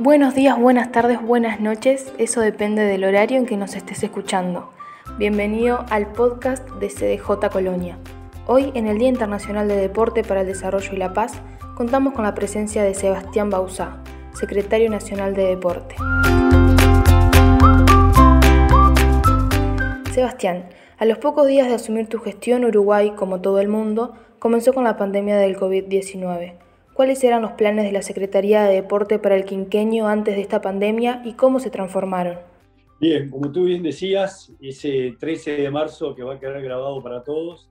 Buenos días, buenas tardes, buenas noches, eso depende del horario en que nos estés escuchando. Bienvenido al podcast de CDJ Colonia. Hoy, en el Día Internacional de Deporte para el Desarrollo y la Paz, contamos con la presencia de Sebastián Bauzá, secretario nacional de Deporte. Sebastián, a los pocos días de asumir tu gestión, Uruguay, como todo el mundo, comenzó con la pandemia del COVID-19. ¿Cuáles eran los planes de la Secretaría de Deporte para el quinqueño antes de esta pandemia y cómo se transformaron? Bien, como tú bien decías, ese 13 de marzo que va a quedar grabado para todos,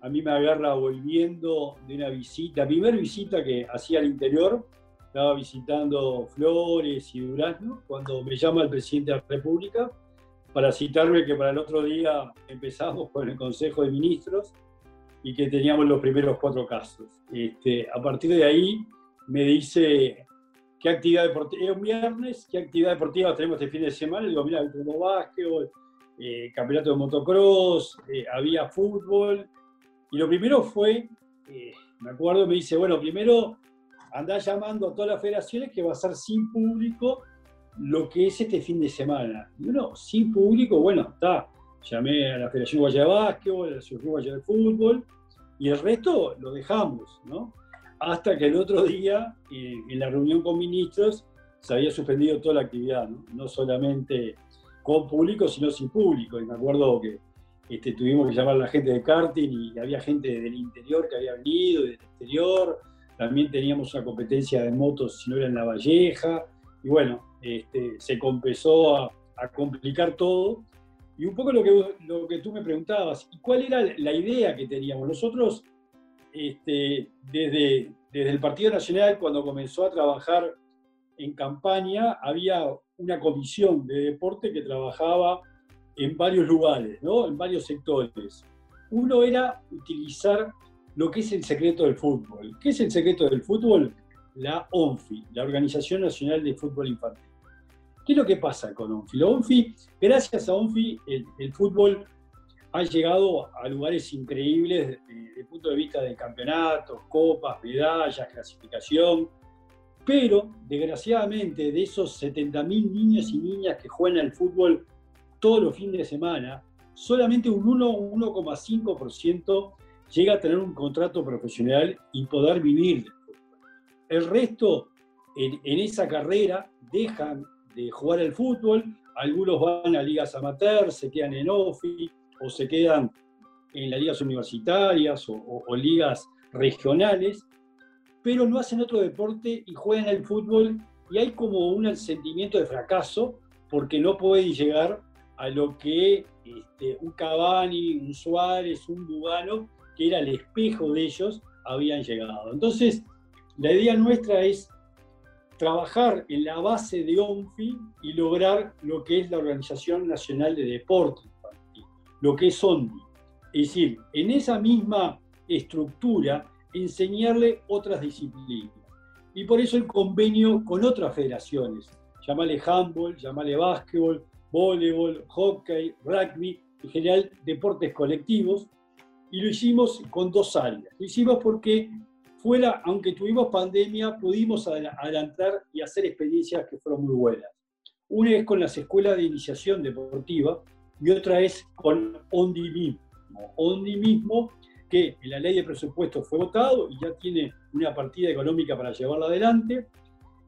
a mí me agarra volviendo de una visita, primera visita que hacía al interior, estaba visitando Flores y Durazno, cuando me llama el presidente de la República para citarme que para el otro día empezamos con el Consejo de Ministros y que teníamos los primeros cuatro casos. Este, a partir de ahí me dice qué actividad deportiva, es un viernes, qué actividad deportiva tenemos este fin de semana, le digo, mira, como básquetbol, eh, campeonato de motocross, eh, había fútbol, y lo primero fue, eh, me acuerdo, me dice, bueno, primero andá llamando a todas las federaciones que va a ser sin público lo que es este fin de semana. Y uno, sin público, bueno, está, llamé a la Federación Guaya Básquetbol, a la Asociación Guaya de Fútbol, y el resto lo dejamos, ¿no? Hasta que el otro día, eh, en la reunión con ministros, se había suspendido toda la actividad, ¿no? no solamente con público, sino sin público. Y me acuerdo que este, tuvimos que llamar a la gente de karting y había gente del interior que había venido, del exterior. También teníamos una competencia de motos, si no era en La Valleja. Y bueno, este, se empezó a, a complicar todo y un poco lo que, tú me preguntabas, ¿cuál era la idea que teníamos? Nosotros, este, desde, desde el Partido Nacional, cuando comenzó a trabajar en campaña, había una comisión de deporte que trabajaba en varios lugares, ¿no? en varios sectores. Uno era utilizar lo que es el secreto del fútbol. ¿Qué es el secreto del fútbol? La ONFI, la Organización Nacional de Fútbol Infantil. ¿Qué es lo que pasa con ONFI? Gracias a ONFI, el, fútbol ha llegado a lugares increíbles desde el punto de vista de campeonatos, copas, medallas, clasificación, pero desgraciadamente de esos 70.000 niños y niñas que juegan al fútbol todos los fines de semana, solamente un 1,5% llega a tener un contrato profesional y poder vivir del fútbol. El resto en, en esa carrera dejan de jugar el fútbol, algunos van a ligas amateur, se quedan en OFI o se quedan en las ligas universitarias o, ligas regionales, pero no hacen otro deporte y juegan el fútbol y hay como un sentimiento de fracaso porque no pueden llegar a lo que este, un Cavani, un Suárez, un Bugano, que era el espejo de ellos, habían llegado. Entonces, la idea nuestra es trabajar en la base de ONFI y lograr lo que es la Organización Nacional de Deporte Infantil, lo que es ONDI. Es decir, en esa misma estructura, enseñarle otras disciplinas. Y por eso el convenio con otras federaciones, llamale handball, llamale básquetbol, voleibol, hockey, rugby, en general deportes colectivos, y lo hicimos con dos áreas. Lo hicimos porque fuera, aunque tuvimos pandemia, pudimos adelantar y hacer experiencias que fueron muy buenas. Una es con las escuelas de iniciación deportiva y otra es con ONDI mismo. ONDI mismo, que en la ley de presupuesto fue votado y ya tiene una partida económica para llevarla adelante.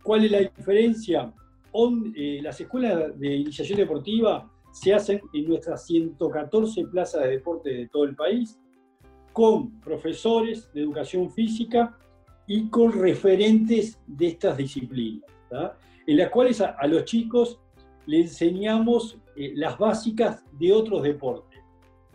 ¿Cuál es la diferencia? Eh, las escuelas de iniciación deportiva se hacen en nuestras 114 plazas de deporte de todo el país con profesores de educación física y con referentes de estas disciplinas, en las cuales a, los chicos le enseñamos eh, las básicas de otros deportes.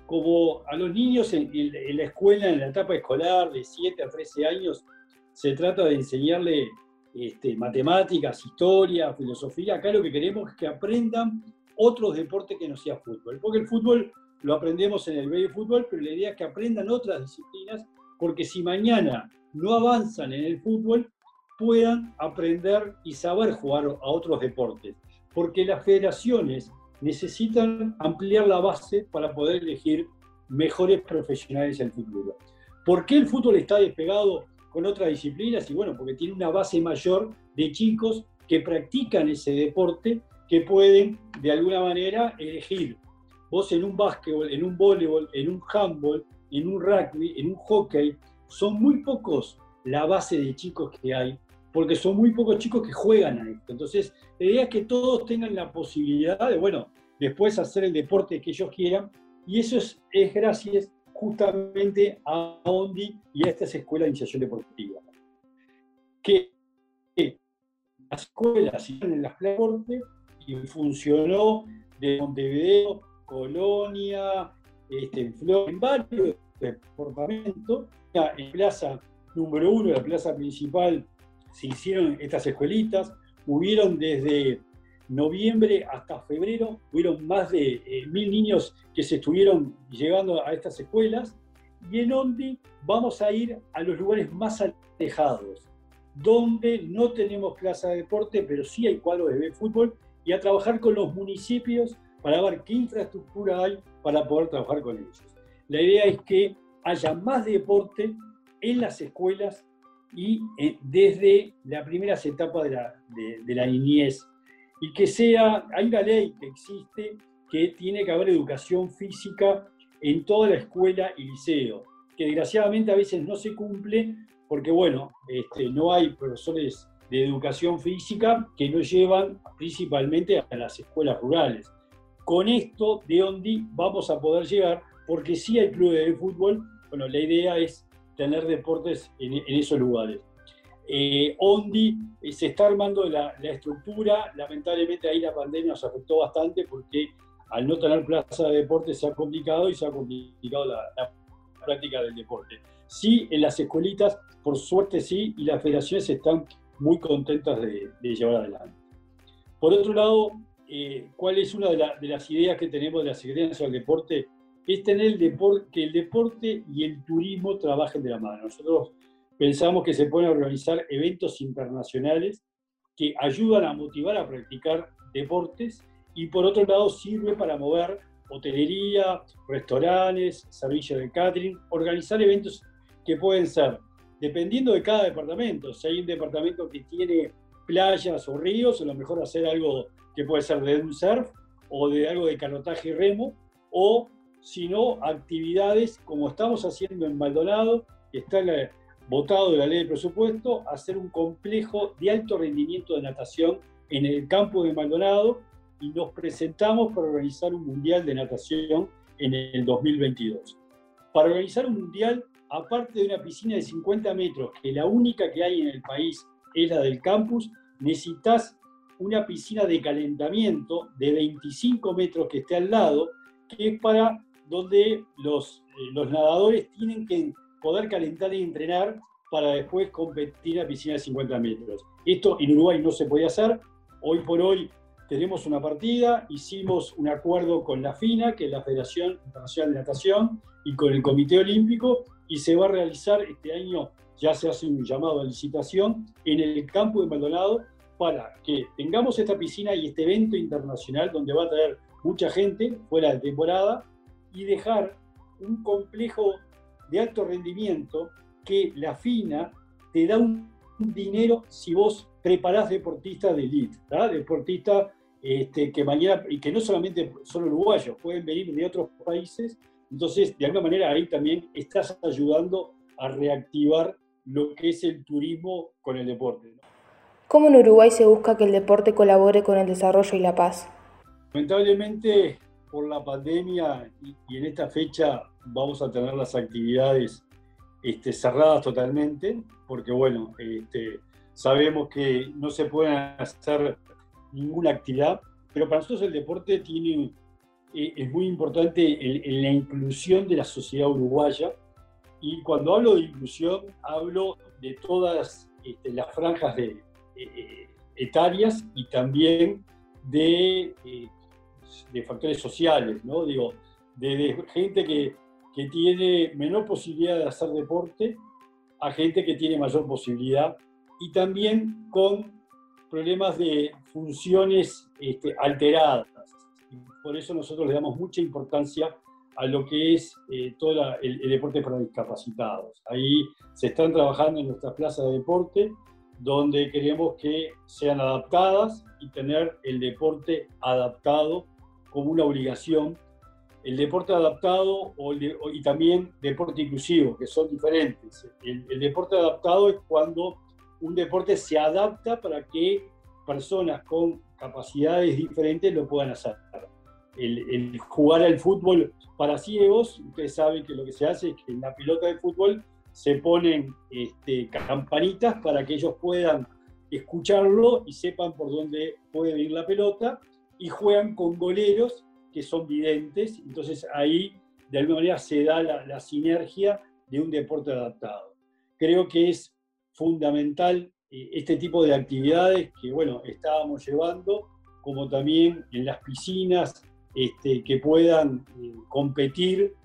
Como a los niños en, la escuela, en la etapa escolar de 7 a 13 años, se trata de enseñarle este, matemáticas, historia, filosofía. Acá lo que queremos es que aprendan otros deportes que no sea fútbol, porque el fútbol lo aprendemos en el bello fútbol, pero la idea es que aprendan otras disciplinas, porque si mañana no avanzan en el fútbol, puedan aprender y saber jugar a otros deportes, porque las federaciones necesitan ampliar la base para poder elegir mejores profesionales en el futuro. ¿Por qué el fútbol está despegado con otras disciplinas? Y bueno, porque tiene una base mayor de chicos que practican ese deporte que pueden de alguna manera elegir. Vos en un básquetbol, en un voleibol, en un handball, en un rugby, en un hockey, son muy pocos la base de chicos que hay, porque son muy pocos chicos que juegan a esto. Entonces, la idea es que todos tengan la posibilidad de, bueno, después hacer el deporte que ellos quieran, y eso es, es gracias justamente a ONDI y a estas escuelas de iniciación deportiva. Que las escuelas en las deporte y funcionó de Montevideo, Colonia, este, en, Flor, en varios departamentos, en plaza número uno, la plaza principal, se hicieron estas escuelitas, hubieron desde noviembre hasta febrero, hubieron más de eh, mil niños que se estuvieron llegando a estas escuelas, y en donde vamos a ir a los lugares más alejados, donde no tenemos plaza de deporte, pero sí hay cuadros de fútbol, y a trabajar con los municipios para ver qué infraestructura hay para poder trabajar con ellos. La idea es que haya más deporte en las escuelas y eh, desde las primeras etapas de la, niñez. Y que sea, hay una ley que existe que tiene que haber educación física en toda la escuela y liceo, que desgraciadamente a veces no se cumple porque, bueno, este, no hay profesores de educación física que nos llevan principalmente a las escuelas rurales. Con esto de ONDI vamos a poder llegar, porque si hay clubes de fútbol, bueno, la idea es tener deportes en, esos lugares. Eh, ONDI eh, se está armando la, estructura, lamentablemente ahí la pandemia nos afectó bastante porque al no tener plaza de deporte se ha complicado y se ha complicado la, práctica del deporte. Sí, en las escuelitas, por suerte sí, y las federaciones están muy contentas de, llevar adelante. Por otro lado, eh, ¿cuál es una de, las ideas que tenemos de la Secretaría Nacional Deporte? es tener el deporte, que el deporte y el turismo trabajen de la mano. Nosotros pensamos que se pueden organizar eventos internacionales que ayudan a motivar a practicar deportes y por otro lado sirve para mover hotelería, restaurantes, servicios de catering, organizar eventos que pueden ser, dependiendo de cada departamento, si hay un departamento que tiene playas o ríos, a lo mejor hacer algo que puede ser de un surf o de algo de canotaje y remo, o sino actividades como estamos haciendo en Maldonado, que está votado de la ley de presupuesto, hacer un complejo de alto rendimiento de natación en el campo de Maldonado y nos presentamos para organizar un mundial de natación en el 2022. Para organizar un mundial, aparte de una piscina de 50 metros, que la única que hay en el país es la del campus, necesitas una piscina de calentamiento de 25 metros que esté al lado, que es para donde los, eh, los nadadores tienen que poder calentar y entrenar para después competir a piscina de 50 metros. Esto en Uruguay no se puede hacer. Hoy por hoy tenemos una partida, hicimos un acuerdo con la FINA, que es la Federación Internacional de Natación, y con el Comité Olímpico, y se va a realizar este año, ya se hace un llamado a licitación, en el campo de Maldonado, para que tengamos esta piscina y este evento internacional donde va a traer mucha gente fuera de temporada y dejar un complejo de alto rendimiento que la FINA te da un dinero si vos preparás deportistas de elite, deportistas este, que mañana, y que no solamente son uruguayos, pueden venir de otros países, entonces de alguna manera ahí también estás ayudando a reactivar lo que es el turismo con el deporte. ¿Cómo en Uruguay se busca que el deporte colabore con el desarrollo y la paz? Lamentablemente por la pandemia y, en esta fecha vamos a tener las actividades este, cerradas totalmente, porque bueno, este, sabemos que no se puede hacer ninguna actividad, pero para nosotros el deporte tiene, eh, es muy importante en, la inclusión de la sociedad uruguaya, y cuando hablo de inclusión hablo de todas este, las franjas de, eh, eh, etarias y también de de factores sociales, ¿no? Digo, de, gente que, que, tiene menor posibilidad de hacer deporte a gente que tiene mayor posibilidad y también con problemas de funciones este, alteradas. por eso nosotros le damos mucha importancia a lo que es eh, todo el, el, deporte para discapacitados. Ahí se están trabajando en nuestras plazas de deporte donde queremos que sean adaptadas y tener el deporte adaptado como una obligación. El deporte adaptado y también deporte inclusivo, que son diferentes. El, el deporte adaptado es cuando un deporte se adapta para que personas con capacidades diferentes lo puedan hacer. El, jugar al fútbol para ciegos, ustedes saben que lo que se hace es que en la pelota de fútbol se ponen este, campanitas para que ellos puedan escucharlo y sepan por dónde puede ir la pelota y juegan con goleros que son videntes, entonces ahí de alguna manera se da la, la sinergia de un deporte adaptado. Creo que es fundamental eh, este tipo de actividades que, bueno, estábamos llevando, como también en las piscinas, este, que puedan eh, competir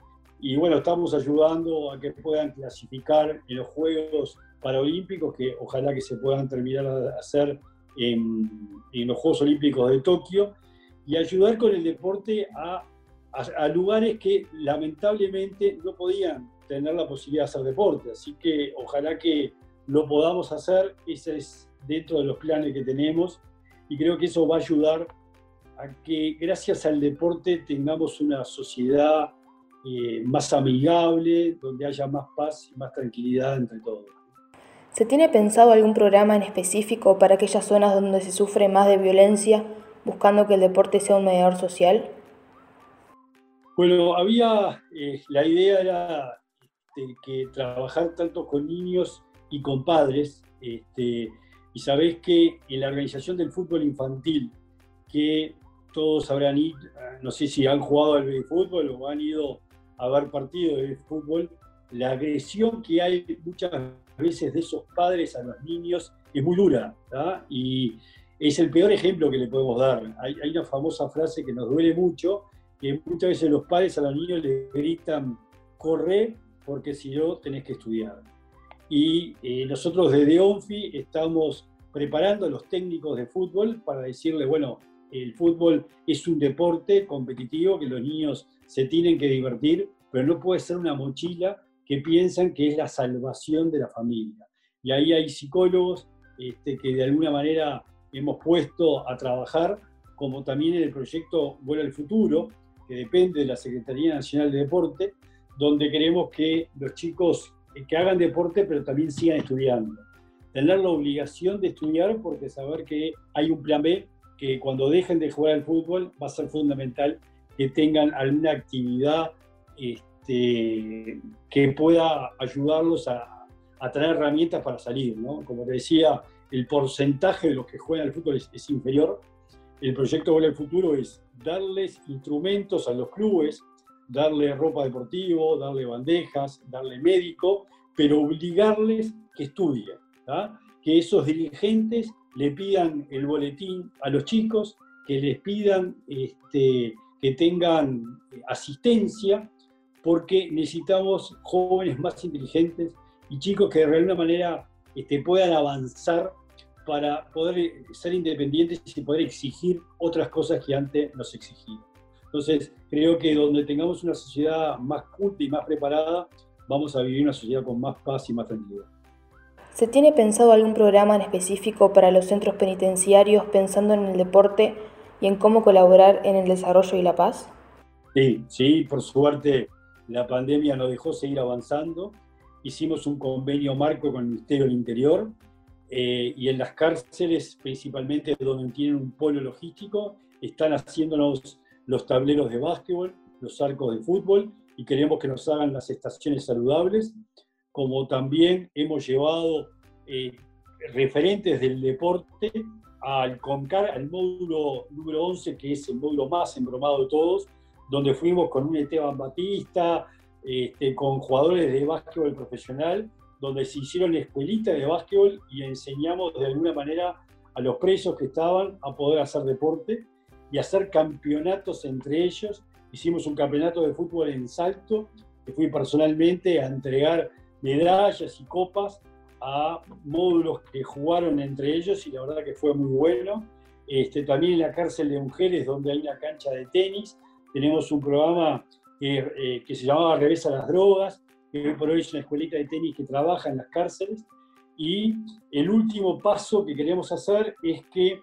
y, bueno, estamos ayudando a que puedan clasificar en los Juegos Paralímpicos, que ojalá que se puedan terminar a hacer en, en los Juegos Olímpicos de Tokio, y ayudar con el deporte a, a lugares que lamentablemente no podían tener la posibilidad de hacer deporte. Así que ojalá que lo podamos hacer, ese es dentro de los planes que tenemos y creo que eso va a ayudar a que gracias al deporte tengamos una sociedad eh, más amigable, donde haya más paz y más tranquilidad entre todos. ¿Se tiene pensado algún programa en específico para aquellas zonas donde se sufre más de violencia, buscando que el deporte sea un mediador social? Bueno, había, eh, la idea era este, que trabajar tanto con niños y con padres, este, y sabés que en la organización del fútbol infantil, que todos habrán ido, no sé si han jugado al fútbol o han ido a ver partidos de fútbol, la agresión que hay muchas veces de esos padres a los niños es muy dura, y es el peor ejemplo que le podemos dar. Hay, hay, una famosa frase que nos duele mucho, que muchas veces los padres a los niños les gritan, corre porque si no tenés que estudiar y eh, nosotros desde ONFI estamos preparando a los técnicos de fútbol para decirles, bueno, el fútbol es un deporte competitivo que los niños se tienen que divertir, pero no puede ser una mochila que piensan que es la salvación de la familia. Y ahí hay psicólogos este, que de alguna manera hemos puesto a trabajar, como también en el proyecto Vuelo al Futuro, que depende de la Secretaría Nacional de Deporte, donde queremos que los chicos que hagan deporte, pero también sigan estudiando. Tener la obligación de estudiar porque saber que hay un plan B, que cuando dejen de jugar al fútbol va a ser fundamental que tengan alguna actividad este, que pueda ayudarlos a, a, tener herramientas para salir. ¿no? Como te decía, el porcentaje de los que juegan al fútbol es, inferior. El proyecto Vuela al Futuro es darles instrumentos a los clubes darle ropa deportivo, darle bandejas, darle médico, pero obligarles que estudien, que esos dirigentes le pidan el boletín a los chicos, que les pidan este, que tengan asistencia, porque necesitamos jóvenes más inteligentes y chicos que de alguna manera este, puedan avanzar para poder ser independientes y poder exigir otras cosas que antes nos exigían. Entonces, creo que donde tengamos una sociedad más culta y más preparada, vamos a vivir una sociedad con más paz y más tranquilidad. ¿Se tiene pensado algún programa en específico para los centros penitenciarios pensando en el deporte y en cómo colaborar en el desarrollo y la paz? Sí, sí, por suerte la pandemia nos dejó seguir avanzando. Hicimos un convenio marco con el Ministerio del Interior eh, y en las cárceles, principalmente donde tienen un polo logístico, están haciéndonos los tableros de básquetbol, los arcos de fútbol y queremos que nos hagan las estaciones saludables, como también hemos llevado eh, referentes del deporte al CONCAR, al módulo número 11, que es el módulo más embromado de todos, donde fuimos con un Esteban Batista, este, con jugadores de básquetbol profesional, donde se hicieron escuelitas de básquetbol y enseñamos de alguna manera a los presos que estaban a poder hacer deporte y hacer campeonatos entre ellos. Hicimos un campeonato de fútbol en Salto, que fui personalmente a entregar medallas y copas a módulos que jugaron entre ellos y la verdad que fue muy bueno. Este, también en la cárcel de mujeres, donde hay una cancha de tenis, tenemos un programa que, eh, se llamaba Revesa las Drogas, que por hoy es una escuelita de tenis que trabaja en las cárceles. Y el último paso que queremos hacer es que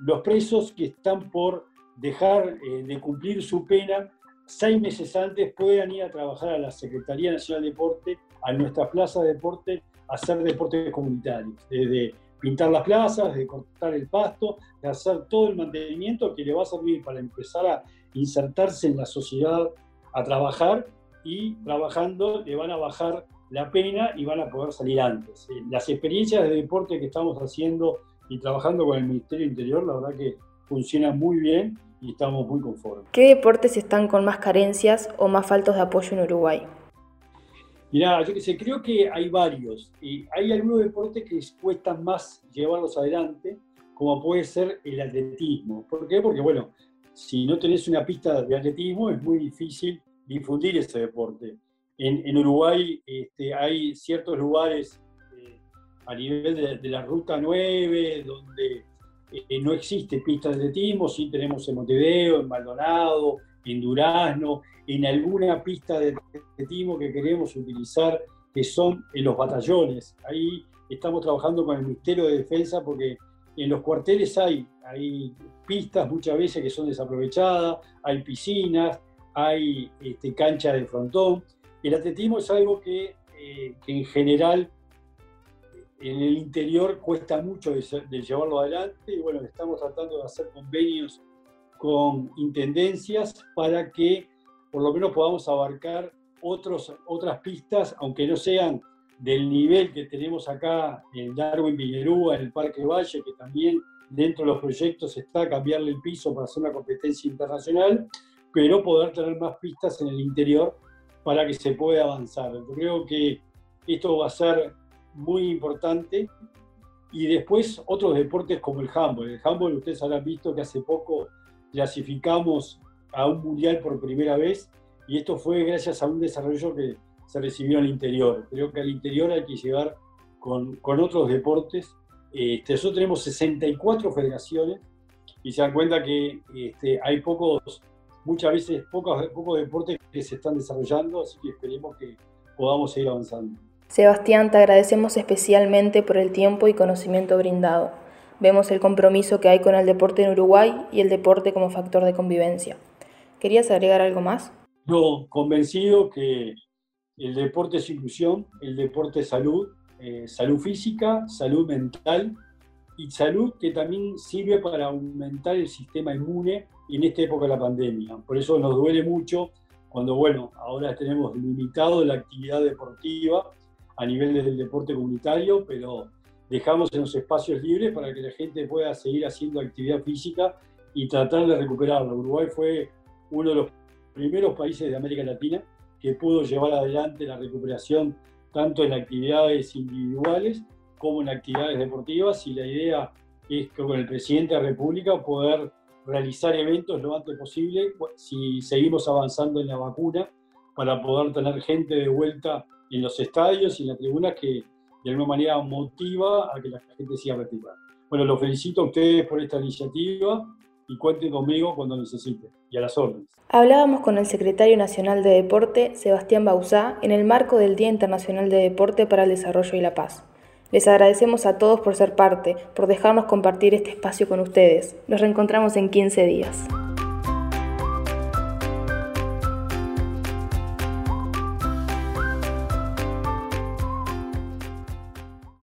los presos que están por dejar eh, de cumplir su pena seis meses antes puedan ir a trabajar a la Secretaría Nacional de Deporte, a nuestra plaza de deporte, hacer deportes comunitarios, desde pintar las plazas, de cortar el pasto, de hacer todo el mantenimiento que le va a servir para empezar a insertarse en la sociedad, a trabajar y trabajando le van a bajar la pena y van a poder salir antes. Eh, las experiencias de deporte que estamos haciendo y trabajando con el Ministerio Interior, la verdad que funcionan muy bien y estamos muy conformes. ¿Qué deportes están con más carencias o más faltos de apoyo en Uruguay? Mirá, yo que sé, creo que hay varios. Y hay algunos deportes que cuestan más llevarlos adelante, como puede ser el atletismo. ¿Por qué? Porque, bueno, si no tenés una pista de atletismo, es muy difícil difundir ese deporte. En, Uruguay este, hay ciertos lugares eh, a nivel de, la Ruta 9 donde eh, no existe pista de atletismo, sí tenemos en Montevideo, en Maldonado, en Durazno, en alguna pista de atletismo que queremos utilizar, que son en los batallones. Ahí estamos trabajando con el Ministerio de Defensa porque en los cuarteles hay, hay pistas muchas veces que son desaprovechadas, hay piscinas, hay este, cancha de frontón. El atletismo es algo eh, que en general en el interior cuesta mucho de, llevarlo adelante y bueno, estamos tratando de hacer convenios con intendencias para que por lo menos podamos abarcar otros, otras pistas, aunque no sean del nivel que tenemos acá en Darwin Villerúa, en el Parque Valle, que también dentro de los proyectos está cambiarle el piso para hacer una competencia internacional, pero poder tener más pistas en el interior para que se pueda avanzar. Yo creo que esto va a ser muy importante. Y después otros deportes como el handball. El handball, ustedes habrán visto que hace poco clasificamos a un mundial por primera vez y esto fue gracias a un desarrollo que se recibió al interior. Creo que al interior hay que llegar con, con otros deportes. Este, nosotros tenemos 64 federaciones y se dan cuenta que este, hay pocos muchas veces pocos, pocos deportes que se están desarrollando, así que esperemos que podamos seguir avanzando. Sebastián, te agradecemos especialmente por el tiempo y conocimiento brindado. Vemos el compromiso que hay con el deporte en Uruguay y el deporte como factor de convivencia. ¿Querías agregar algo más? No, convencido que el deporte es inclusión, el deporte es salud, eh, salud física, salud mental y salud que también sirve para aumentar el sistema inmune en esta época de la pandemia. Por eso nos duele mucho cuando, bueno, ahora tenemos limitado la actividad deportiva a nivel del deporte comunitario, pero dejamos en los espacios libres para que la gente pueda seguir haciendo actividad física y tratar de recuperarla. Uruguay fue uno de los primeros países de América Latina que pudo llevar adelante la recuperación tanto en actividades individuales como en actividades deportivas y la idea es que con el presidente de la República poder realizar eventos lo antes posible si seguimos avanzando en la vacuna para poder tener gente de vuelta en los estadios y en las tribunas que de alguna manera motiva a que la gente siga practicando. Bueno, los felicito a ustedes por esta iniciativa y cuenten conmigo cuando necesiten y a las órdenes. Hablábamos con el secretario nacional de Deporte, Sebastián Bauzá, en el marco del Día Internacional de Deporte para el Desarrollo y la Paz. Les agradecemos a todos por ser parte, por dejarnos compartir este espacio con ustedes. Nos reencontramos en 15 días.